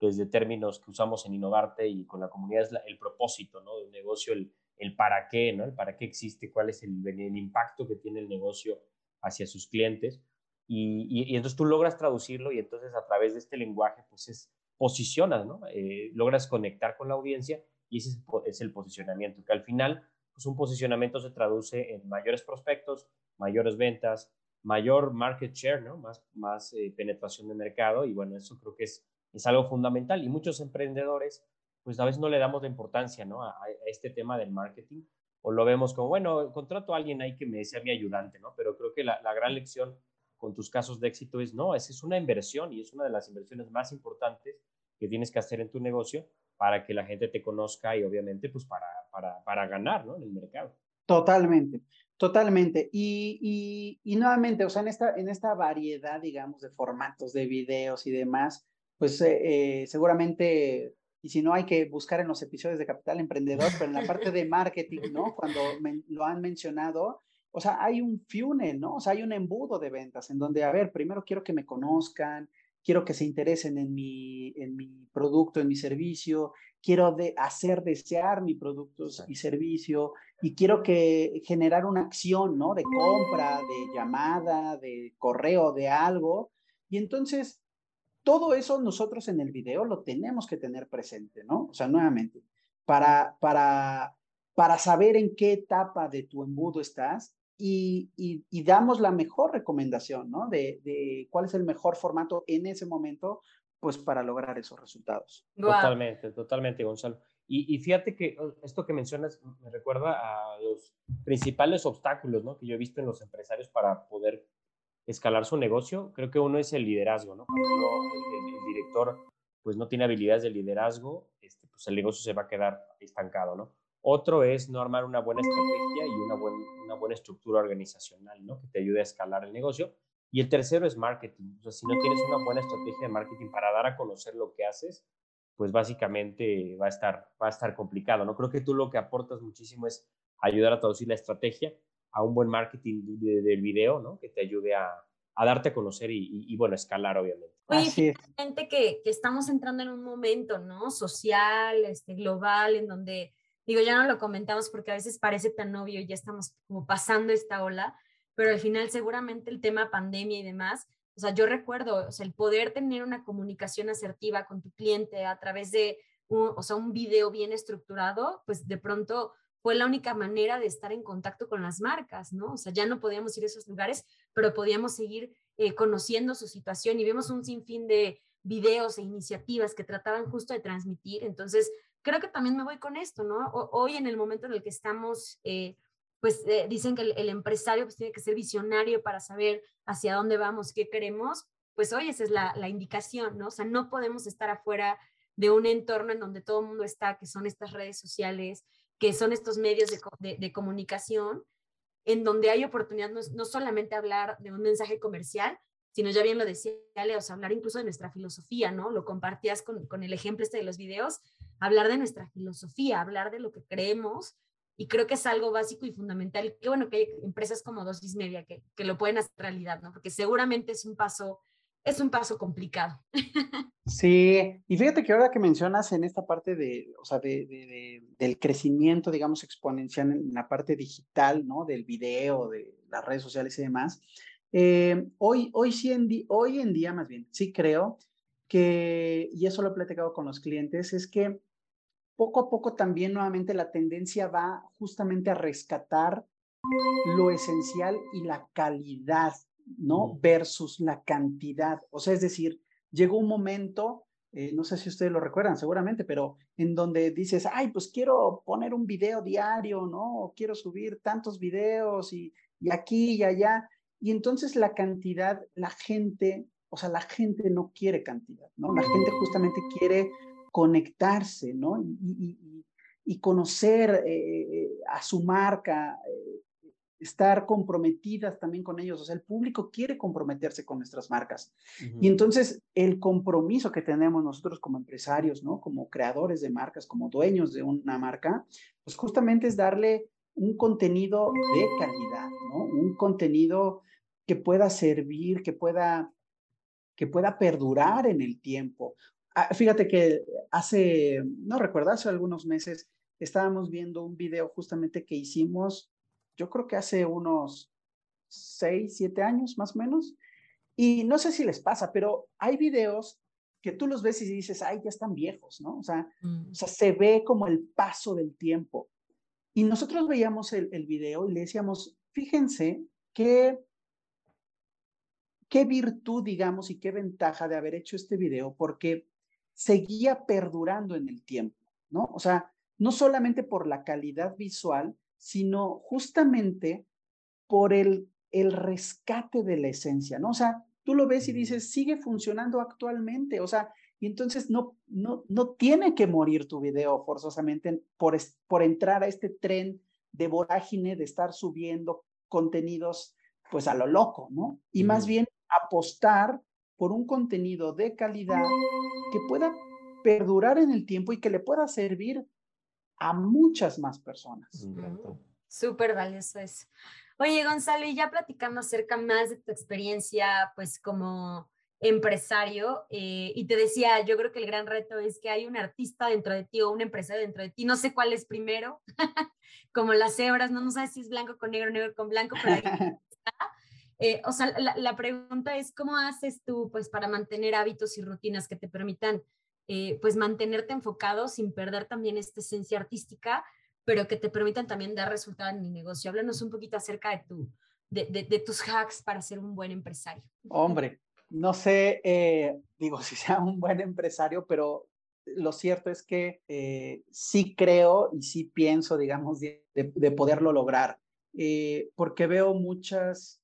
Speaker 2: desde términos que usamos en Innovarte y con la comunidad, es el propósito ¿no? de un negocio, el, el para qué, ¿no? el para qué existe, cuál es el, el impacto que tiene el negocio hacia sus clientes. Y, y, entonces tú logras traducirlo y entonces a través de este lenguaje, pues es, posicionas, ¿no? Eh, logras conectar con la audiencia y ese es, el posicionamiento, que al final pues un posicionamiento se traduce en mayores prospectos, mayores ventas, mayor market share, ¿no? Más, más eh, penetración de mercado y bueno, eso creo que es, es algo fundamental y muchos emprendedores pues a veces no le damos la importancia, ¿no? A, este tema del marketing o lo vemos como, bueno, contrato a alguien ahí que me sea mi ayudante, ¿no? Pero creo que la, la gran lección con tus casos de éxito es, no, esa es una inversión y es una de las inversiones más importantes que tienes que hacer en tu negocio para que la gente te conozca y obviamente pues para para, para ganar ¿no? en el mercado.
Speaker 3: Totalmente, totalmente. Y, y, nuevamente, o sea, en esta, en esta variedad, digamos, de formatos, de videos y demás, pues eh, eh, seguramente, y si no, hay que buscar en los episodios de Capital Emprendedor, pero en la parte de marketing, ¿no? Cuando lo han mencionado, o sea, hay un funnel, ¿no? O sea, hay un embudo de ventas en donde, a ver, primero quiero que me conozcan, quiero que se interesen en mi, en mi producto, en mi servicio, quiero de hacer desear mi producto y servicio y quiero que generar una acción, ¿no? De compra, de llamada, de correo, de algo. Y entonces, todo eso nosotros en el video lo tenemos que tener presente, ¿no? O sea, nuevamente, para, para, para saber en qué etapa de tu embudo estás y, y, damos la mejor recomendación, ¿no? De, de, cuál es el mejor formato en ese momento pues para lograr esos resultados.
Speaker 2: Totalmente, totalmente, Gonzalo. Y, y, fíjate que oh, esto que mencionas me recuerda a los principales obstáculos ¿no? que yo he visto en los empresarios para poder escalar su negocio. Creo que uno es el liderazgo, ¿no? Cuando el, director pues no tiene habilidades de liderazgo, este, pues el negocio se va a quedar estancado, ¿no? Otro es no armar una buena estrategia y una, buen, una buena estructura organizacional, ¿no? Que te ayude a escalar el negocio. Y el tercero es marketing. Si no tienes una buena estrategia de marketing para dar a conocer lo que haces, pues básicamente va a estar, va a estar complicado. No creo que tú lo que aportas muchísimo es ayudar a traducir la estrategia a un buen marketing del video, ¿no? Que te ayude a, a darte a conocer y, y, bueno, escalar, obviamente.
Speaker 1: Oye, gente que, que, estamos entrando en un momento, ¿no? Social, este, global, en donde, digo, ya no lo comentamos porque a veces parece tan obvio y ya estamos como pasando esta ola, pero al final seguramente el tema pandemia y demás, o sea, yo recuerdo, o sea, el poder tener una comunicación asertiva con tu cliente a través de o sea, un video bien estructurado, pues de pronto fue la única manera de estar en contacto con las marcas, ¿no? O sea, ya no podíamos ir a esos lugares, pero podíamos seguir eh, conociendo su situación y vemos un sinfín de videos e iniciativas que trataban justo de transmitir. Entonces, creo que también me voy con esto, ¿no? hoy en el momento en el que estamos, eh, pues eh, dicen que el, empresario pues, tiene que ser visionario para saber hacia dónde vamos, qué queremos, pues hoy esa es la, la indicación, ¿no? O sea, no podemos estar afuera de un entorno en donde todo el mundo está, que son estas redes sociales, que son estos medios de, comunicación, en donde hay oportunidad no, solamente hablar de un mensaje comercial, sino ya bien lo decía Leo, hablar incluso de nuestra filosofía, ¿no? Lo compartías con, el ejemplo este de los videos, hablar de nuestra filosofía, hablar de lo que creemos, y creo que es algo básico y fundamental. Y qué bueno que hay empresas como Dosis Media que, que lo pueden hacer realidad, ¿no? Porque seguramente es un paso es un paso complicado.
Speaker 3: Sí, y fíjate que ahora que mencionas en esta parte de, o sea, de, del crecimiento, digamos, exponencial en la parte digital, ¿no? Del video, de las redes sociales y demás, eh, hoy, hoy, sí en hoy en día, más bien, sí creo que, y eso lo he platicado con los clientes, es que poco a poco también nuevamente la tendencia va justamente a rescatar lo esencial y la calidad ¿no? Versus la cantidad. O sea, es decir, llegó un momento, eh, no sé si ustedes lo recuerdan seguramente, pero en donde dices, ay, pues quiero poner un video diario, ¿no? O quiero subir tantos videos y, y aquí y allá. Y entonces la cantidad, la gente, o sea, la gente no quiere cantidad, ¿no? La gente justamente quiere conectarse, ¿no? Y, y, conocer eh, a su marca, eh, estar comprometidas también con ellos. O sea, el público quiere comprometerse con nuestras marcas. Y entonces el compromiso que tenemos nosotros como empresarios, ¿no? Como creadores de marcas, como dueños de una marca, pues justamente es darle un contenido de calidad, ¿no? Un contenido que pueda servir, que pueda, que pueda perdurar en el tiempo. Ah, fíjate que hace, no recuerdo, hace algunos meses estábamos viendo un video justamente que hicimos yo creo que hace unos seis, siete años más o menos. Y no sé si les pasa, pero hay videos que tú los ves y dices, ay, ya están viejos, ¿no? O sea, mm. o sea se ve como el paso del tiempo. Y nosotros veíamos el, el video y le decíamos, fíjense qué, qué virtud, digamos, y qué ventaja de haber hecho este video, porque seguía perdurando en el tiempo, ¿no? O sea, no solamente por la calidad visual, sino justamente por el, el rescate de la esencia, ¿no? O sea, tú lo ves y dices, sigue funcionando actualmente, o sea, y entonces no, no, no tiene que morir tu video forzosamente por, por entrar a este tren de vorágine de estar subiendo contenidos pues a lo loco, ¿no? Y más bien apostar por un contenido de calidad que pueda perdurar en el tiempo y que le pueda servir a muchas más personas.
Speaker 1: Súper valioso eso. Oye, Gonzalo, y ya platicando acerca más de tu experiencia, pues como empresario, eh, y te decía, yo creo que el gran reto es que hay un artista dentro de ti o un empresario dentro de ti, no sé cuál es primero, como las cebras, no, no sabes si es blanco con negro, negro con blanco, pero ahí está. Eh, o sea, la, la, pregunta es, ¿cómo haces tú, pues, para mantener hábitos y rutinas que te permitan eh, pues mantenerte enfocado sin perder también esta esencia artística, pero que te permitan también dar resultado en el negocio. Háblanos un poquito acerca de, tu, de, tus hacks para ser un buen empresario.
Speaker 3: Hombre, no sé, eh, digo, si sea un buen empresario, pero lo cierto es que eh, sí creo y sí pienso, digamos, de, poderlo lograr, porque veo muchas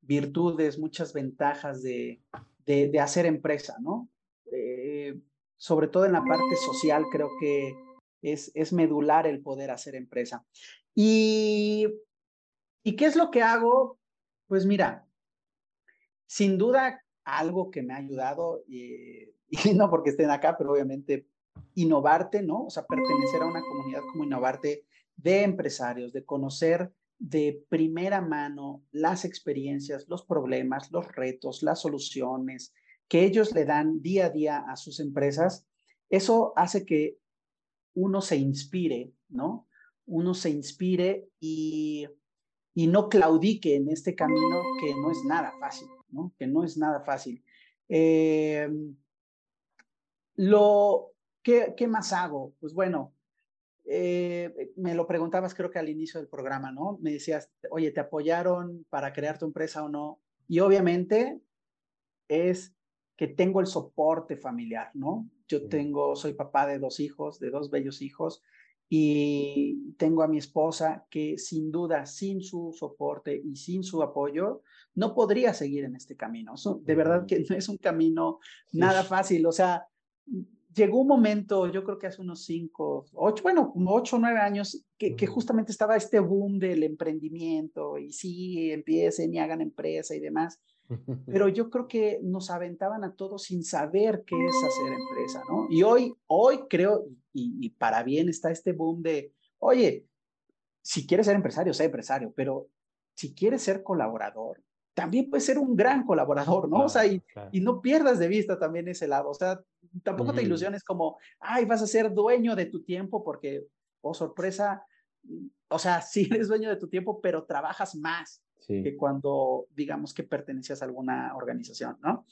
Speaker 3: virtudes, muchas ventajas de, de, hacer empresa, ¿no? Eh, sobre todo en la parte social, creo que es, es medular el poder hacer empresa. Y, ¿Y qué es lo que hago? Pues mira, sin duda algo que me ha ayudado, y, no porque estén acá, pero obviamente innovarte, ¿no? O sea, pertenecer a una comunidad como innovarte de empresarios, de conocer de primera mano las experiencias, los problemas, los retos, las soluciones, que ellos le dan día a día a sus empresas, eso hace que uno se inspire, ¿no? Uno se inspire y, y no claudique en este camino que no es nada fácil, ¿no? Que no es nada fácil. Em, lo, ¿qué, ¿qué, más hago? Pues bueno, eh, me lo preguntabas creo que al inicio del programa, ¿no? Me decías, oye, ¿te apoyaron para crear tu empresa o no? Y obviamente es que tengo el soporte familiar, ¿no? Yo tengo, soy papá de dos hijos, de dos bellos hijos, y tengo a mi esposa que sin duda, sin su soporte y sin su apoyo, no podría seguir en este camino. De verdad que no es un camino nada fácil. O sea, llegó un momento, yo creo que hace unos cinco, ocho, bueno, ocho o nueve años, que, que, justamente estaba este boom del emprendimiento y sí, empiecen y hagan empresa y demás. Pero yo creo que nos aventaban a todos sin saber qué es hacer empresa, ¿no? Y hoy, hoy creo, y, y para bien está este boom de, oye, si quieres ser empresario, sé empresario, pero si quieres ser colaborador, también puedes ser un gran colaborador, ¿no? o sea, y, y, no pierdas de vista también ese lado. O sea, tampoco te ilusiones como, ay, vas a ser dueño de tu tiempo porque, oh, sorpresa, o sea, sí eres dueño de tu tiempo, pero trabajas más que cuando, digamos, que pertenecías a alguna organización, ¿no?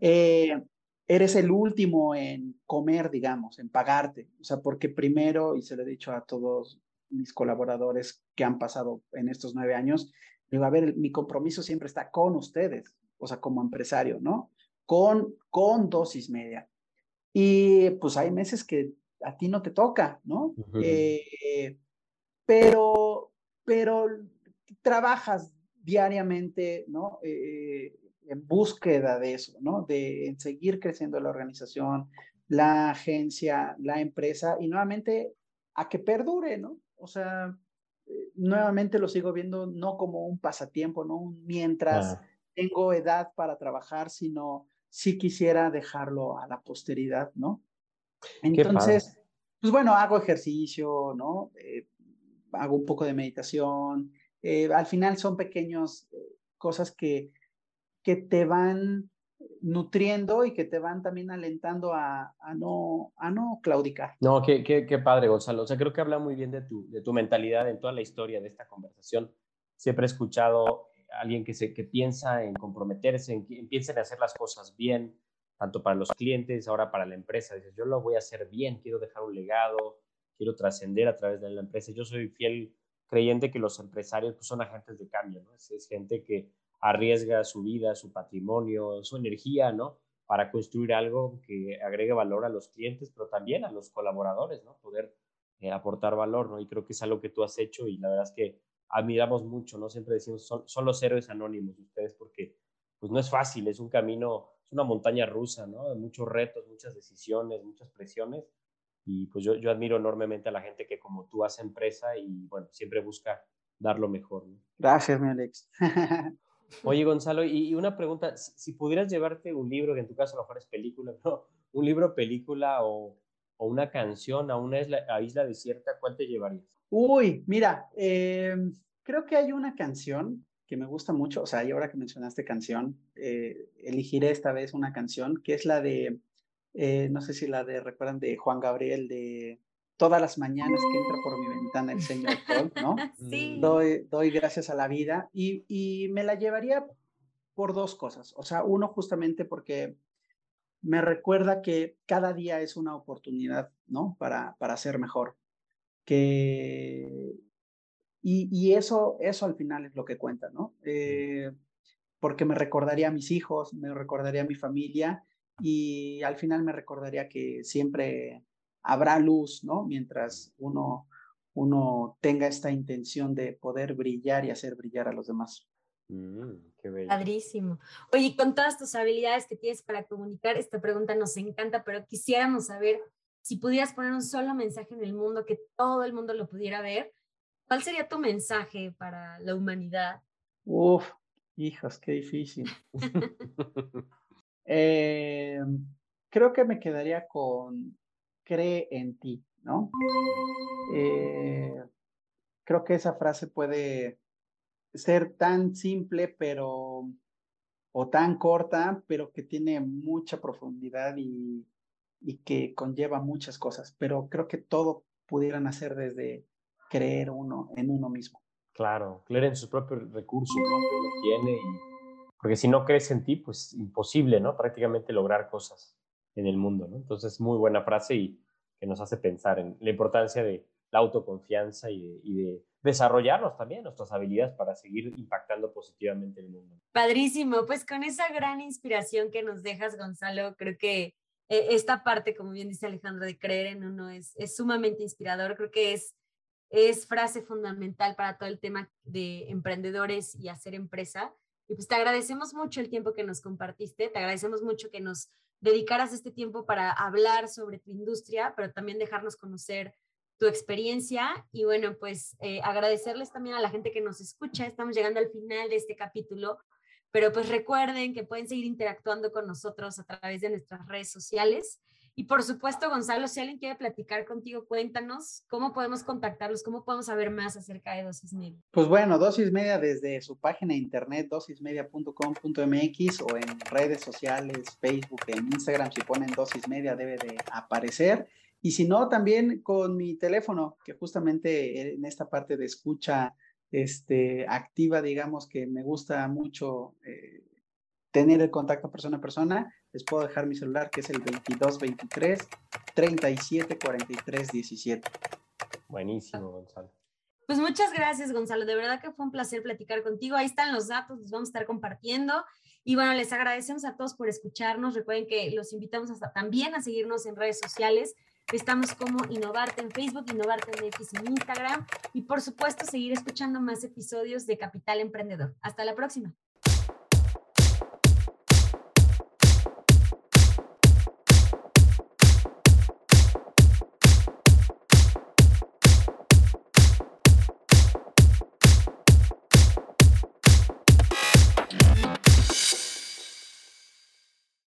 Speaker 3: Eh, eres el último en comer, digamos, en pagarte. O sea, porque primero, y se lo he dicho a todos mis colaboradores que han pasado en estos nueve años, digo, a ver, mi compromiso siempre está con ustedes, o sea, como empresario, ¿no? Con, con dosis media. Y pues hay meses que a ti no te toca, ¿no? Eh, pero, pero trabajas diariamente, ¿no? Eh, en búsqueda de eso, ¿no? De seguir creciendo la organización, la agencia, la empresa y nuevamente a que perdure, ¿no? O sea, eh, nuevamente lo sigo viendo no como un pasatiempo, ¿no? Mientras tengo edad para trabajar, sino si quisiera dejarlo a la posteridad, ¿no? Entonces, pues bueno, hago ejercicio, ¿no? Eh, hago un poco de meditación. Eh, al final son pequeños cosas que, que te van nutriendo y que te van también alentando a, a, no, a no claudicar.
Speaker 2: No, qué, qué, padre, Gonzalo. O sea, creo que habla muy bien de tu, de tu mentalidad en toda la historia de esta conversación. Siempre he escuchado a alguien que, se, que piensa en comprometerse, en, que piensa en hacer las cosas bien, tanto para los clientes, ahora para la empresa. Dices, yo lo voy a hacer bien, quiero dejar un legado, quiero trascender a través de la empresa. Yo soy fiel creyente que los empresarios pues, son agentes de cambio, ¿no? es gente que arriesga su vida, su patrimonio, su energía, ¿no? Para construir algo que agregue valor a los clientes, pero también a los colaboradores, ¿no? Poder eh, aportar valor, ¿no? Y creo que es algo que tú has hecho y la verdad es que admiramos mucho, ¿no? Siempre decimos, son, son los héroes anónimos ustedes porque pues no es fácil, es un camino, es una montaña rusa, ¿no? Muchos retos, muchas decisiones, muchas presiones. Y pues yo, yo admiro enormemente a la gente que como tú hace empresa y bueno, siempre busca dar lo mejor. ¿no?
Speaker 3: Gracias, mi Alex.
Speaker 2: Oye, Gonzalo, y una pregunta, si pudieras llevarte un libro, que en tu caso a lo mejor es película, ¿no? un libro, película o, o una canción a una isla, a isla, desierta, ¿cuál te llevarías?
Speaker 3: Uy, mira, em, creo que hay una canción que me gusta mucho, o sea, y ahora que mencionaste canción, eh, elegiré esta vez una canción que es la de, eh, no sé si la de, recuerdan, de Juan Gabriel, de todas las mañanas que entra por mi ventana el señor Paul, ¿no?
Speaker 1: Sí.
Speaker 3: Doy, doy gracias a la vida y, y me la llevaría por dos cosas. O sea, uno justamente porque me recuerda que cada día es una oportunidad, ¿no? Para, para ser mejor. Que, y, y eso, eso al final es lo que cuenta, ¿no? Eh, porque me recordaría a mis hijos, me recordaría a mi familia y al final me recordaría que siempre habrá luz, ¿no? Mientras uno, uno tenga esta intención de poder brillar y hacer brillar a los demás.
Speaker 2: Mm, qué bello.
Speaker 1: Padrísimo. Oye, con todas tus habilidades que tienes para comunicar, esta pregunta nos encanta, pero quisiéramos saber si pudieras poner un solo mensaje en el mundo, que todo el mundo lo pudiera ver, ¿cuál sería tu mensaje para la humanidad?
Speaker 3: Uf, hijas, qué difícil. eh, creo que me quedaría con cree en ti, ¿no? Eh, creo que esa frase puede ser tan simple, pero, o tan corta, pero que tiene mucha profundidad y, y que conlleva muchas cosas, pero creo que todo pudieran hacer desde creer uno en uno mismo.
Speaker 2: Claro, creer en sus propios recursos, ¿no? Que uno tiene y porque si no crees en ti, pues imposible, ¿no? Prácticamente lograr cosas en el mundo, ¿no? Entonces, muy buena frase y que nos hace pensar en la importancia de la autoconfianza y de, desarrollarnos también nuestras habilidades para seguir impactando positivamente el mundo.
Speaker 1: Padrísimo, pues con esa gran inspiración que nos dejas, Gonzalo, creo que eh, esta parte, como bien dice Alejandro, de creer en uno es, sumamente inspirador, creo que es frase fundamental para todo el tema de emprendedores y hacer empresa. Y pues te agradecemos mucho el tiempo que nos compartiste, te agradecemos mucho que nos dedicaras este tiempo para hablar sobre tu industria, pero también dejarnos conocer tu experiencia y bueno, pues eh, agradecerles también a la gente que nos escucha. Estamos llegando al final de este capítulo, pero pues recuerden que pueden seguir interactuando con nosotros a través de nuestras redes sociales. Y por supuesto, Gonzalo, si alguien quiere platicar contigo, cuéntanos cómo podemos contactarlos, cómo podemos saber más acerca de Dosis Media.
Speaker 3: Pues bueno, Dosis Media desde su página de internet dosismedia.com.mx o en redes sociales, Facebook, en Instagram, si ponen Dosis Media debe de aparecer. Y si no, también con mi teléfono, que justamente en esta parte de escucha este, activa, digamos que me gusta mucho eh, tener el contacto persona a persona, les puedo dejar mi celular que es el 2223 37 43 17.
Speaker 2: Buenísimo, Gonzalo.
Speaker 1: Pues muchas gracias, Gonzalo. De verdad que fue un placer platicar contigo. Ahí están los datos, los vamos a estar compartiendo. Y bueno, les agradecemos a todos por escucharnos. Recuerden que los invitamos hasta también a seguirnos en redes sociales. Estamos como Innovarte en Facebook, Innovarte en X en Instagram y por supuesto seguir escuchando más episodios de Capital Emprendedor. Hasta la próxima.